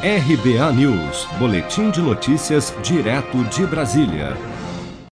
RBA News, Boletim de Notícias, direto de Brasília.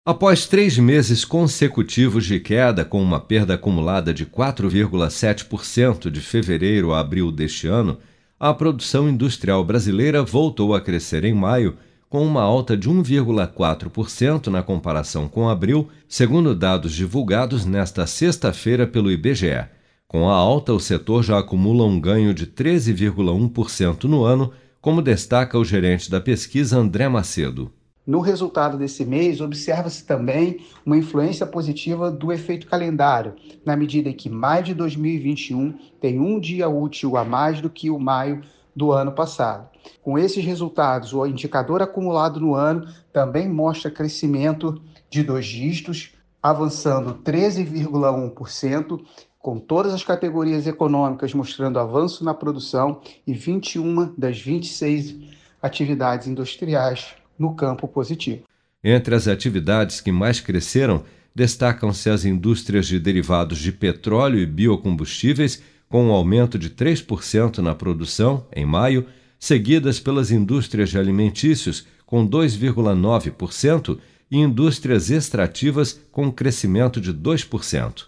Após três meses consecutivos de queda, com uma perda acumulada de 4,7% de fevereiro a abril deste ano, a produção industrial brasileira voltou a crescer em maio, com uma alta de 1,4% na comparação com abril, segundo dados divulgados nesta sexta-feira pelo IBGE. Com a alta, o setor já acumula um ganho de 13,1% no ano como destaca o gerente da pesquisa André Macedo. No resultado desse mês, observa-se também uma influência positiva do efeito calendário, na medida em que maio de 2021 tem um dia útil a mais do que o maio do ano passado. Com esses resultados, o indicador acumulado no ano também mostra crescimento de dois dígitos, avançando 13,1% com todas as categorias econômicas mostrando avanço na produção e 21 das 26 atividades industriais no campo positivo. Entre as atividades que mais cresceram, destacam-se as indústrias de derivados de petróleo e biocombustíveis, com um aumento de 3% na produção em maio, seguidas pelas indústrias de alimentícios, com 2,9%, e indústrias extrativas, com crescimento de 2%.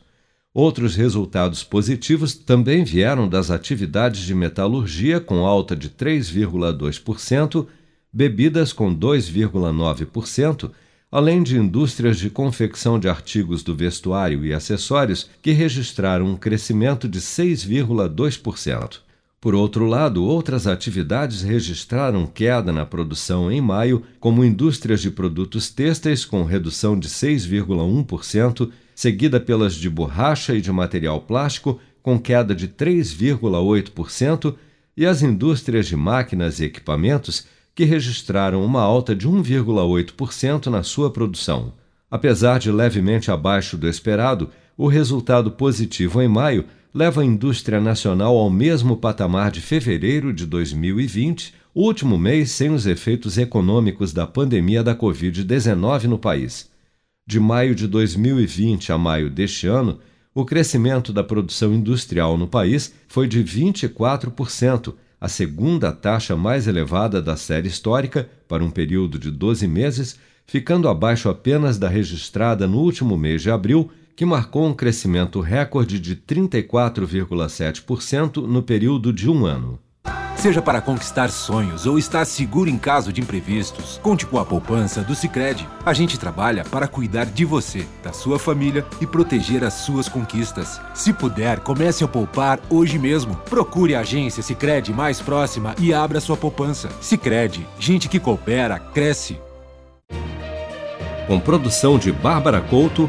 Outros resultados positivos também vieram das atividades de metalurgia, com alta de 3,2%, bebidas com 2,9%, além de indústrias de confecção de artigos do vestuário e acessórios, que registraram um crescimento de 6,2%. Por outro lado, outras atividades registraram queda na produção em maio, como indústrias de produtos têxteis com redução de 6,1%, seguida pelas de borracha e de material plástico, com queda de 3,8%, e as indústrias de máquinas e equipamentos, que registraram uma alta de 1,8% na sua produção. Apesar de levemente abaixo do esperado, o resultado positivo em maio leva a indústria nacional ao mesmo patamar de fevereiro de 2020, último mês sem os efeitos econômicos da pandemia da Covid-19 no país. De maio de 2020 a maio deste ano, o crescimento da produção industrial no país foi de 24%, a segunda taxa mais elevada da série histórica para um período de 12 meses, ficando abaixo apenas da registrada no último mês de abril, que marcou um crescimento recorde de 34,7% no período de um ano. Seja para conquistar sonhos ou estar seguro em caso de imprevistos, conte com a poupança do Sicredi. A gente trabalha para cuidar de você, da sua família e proteger as suas conquistas. Se puder, comece a poupar hoje mesmo. Procure a agência Sicredi mais próxima e abra sua poupança. Sicredi, gente que coopera cresce. Com produção de Bárbara Couto,